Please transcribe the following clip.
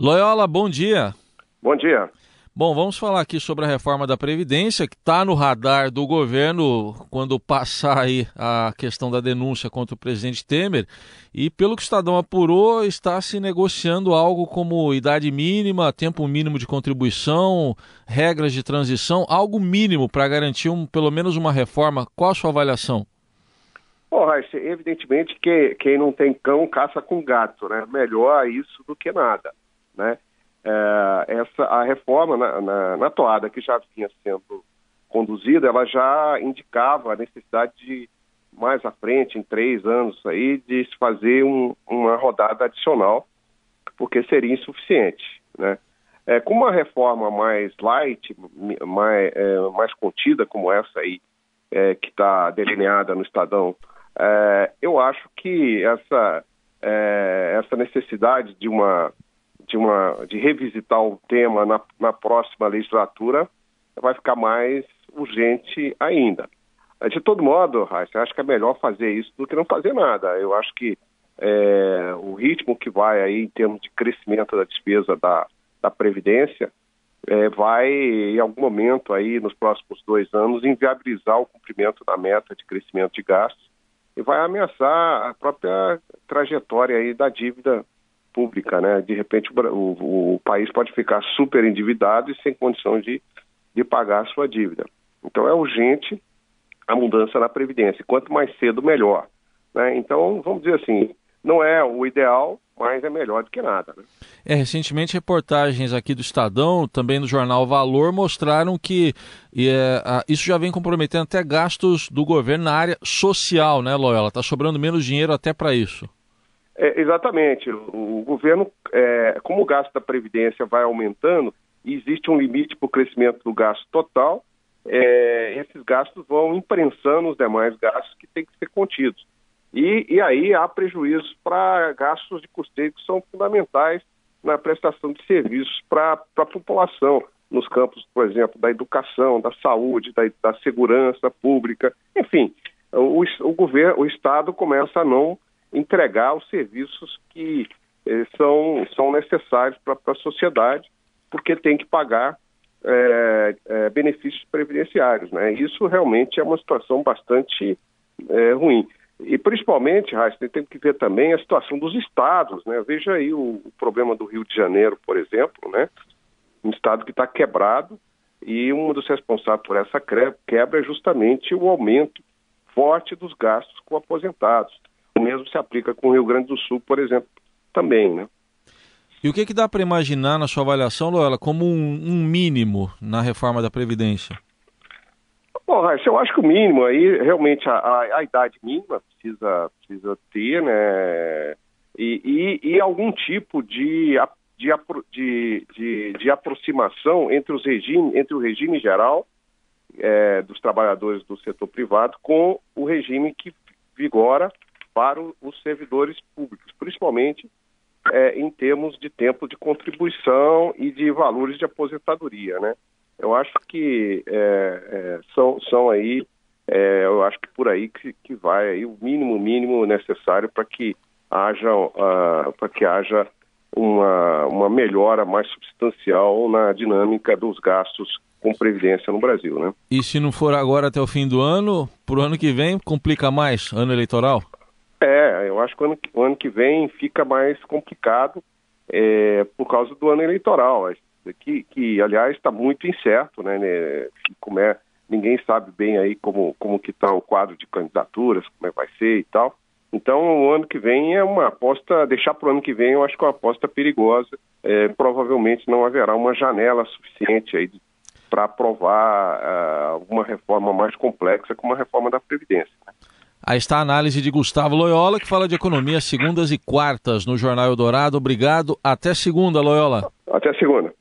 Loyola, bom dia. Bom dia. Bom, vamos falar aqui sobre a reforma da Previdência, que está no radar do governo quando passar aí a questão da denúncia contra o presidente Temer. E pelo que o Estadão apurou, está se negociando algo como idade mínima, tempo mínimo de contribuição, regras de transição, algo mínimo para garantir um, pelo menos uma reforma. Qual a sua avaliação? Bom, Raíssa, evidentemente que quem não tem cão caça com gato, né? Melhor isso do que nada, né? é, essa, a reforma na, na, na, toada que já vinha sendo conduzida, ela já indicava a necessidade de, mais à frente, em três anos aí, de se fazer um, uma rodada adicional, porque seria insuficiente, né? É, com uma reforma mais light, mais, é, mais contida como essa aí, é, que está delineada no Estadão, é, eu acho que essa, é, essa necessidade de uma de, uma, de revisitar o tema na, na próxima legislatura vai ficar mais urgente ainda. De todo modo, Raíssa, acho que é melhor fazer isso do que não fazer nada. Eu acho que é, o ritmo que vai aí em termos de crescimento da despesa da, da Previdência é, vai, em algum momento aí, nos próximos dois anos, inviabilizar o cumprimento da meta de crescimento de gastos e vai ameaçar a própria trajetória aí da dívida pública, né? De repente o, o, o, país pode ficar super endividado e sem condição de, de pagar a sua dívida. Então é urgente a mudança na Previdência. Quanto mais cedo, melhor. Né? Então, vamos dizer assim, não é o ideal, mas é melhor do que nada. Né? É, recentemente reportagens aqui do Estadão, também do jornal Valor, mostraram que é, a, isso já vem comprometendo até gastos do governo na área social, né, Loyola? Está sobrando menos dinheiro até para isso. É, exatamente. O, governo, é, como o gasto da Previdência vai aumentando, existe um limite para o crescimento do gasto total, é, esses gastos vão imprensando os demais gastos que têm que ser contidos. E, e aí há prejuízos para gastos de custeio que são fundamentais na prestação de serviços para a população, nos campos, por exemplo, da educação, da saúde, da, da segurança pública, enfim, o, o governo, o Estado começa a não entregar os serviços que eh, são, são necessários para a sociedade, porque tem que pagar eh, eh, benefícios previdenciários. Né? Isso realmente é uma situação bastante ruim. E principalmente, Raíssa, tem que ver também a situação dos estados. Né? Veja aí o, o problema do Rio de Janeiro, por exemplo, né? um estado que está quebrado e um dos responsáveis por essa quebra é justamente o aumento forte dos gastos com aposentados. O mesmo se aplica com o Rio Grande do Sul, por exemplo, também, né? E o que, que dá para imaginar, na sua avaliação, Loela, como um, um, mínimo na reforma da Previdência? Bom, Raíssa, eu acho que o mínimo aí, realmente, a, a, a idade mínima precisa, precisa ter, né? E, e, e algum tipo de, de, de, de, de aproximação entre, os regime, entre o regime geral é, dos trabalhadores do setor privado com o regime que vigora servidores públicos, principalmente é, em termos de tempo de contribuição e de valores de aposentadoria, né? Eu acho que é, é, são, são aí, é, eu acho que por aí que, que vai aí o mínimo mínimo necessário para que haja uh, para que haja uma, uma melhora mais substancial na dinâmica dos gastos com previdência no Brasil, né? E se não for agora até o fim do ano, para o ano que vem complica mais ano eleitoral? Eu acho que o ano, o ano que vem fica mais complicado é, por causa do ano eleitoral, que, que aliás está muito incerto, né, né como é, ninguém sabe bem aí como, como que está o quadro de candidaturas, como é vai ser e tal. Então, o ano que vem é uma aposta, deixar para o ano que vem eu acho que é uma aposta perigosa. É, provavelmente não haverá uma janela suficiente aí para aprovar uh, alguma reforma mais complexa como a reforma da Previdência. Né? Aí está a análise de Gustavo Loyola, que fala de economia segundas e quartas no Jornal Eldorado. Obrigado. Até segunda, Loyola. Até segunda.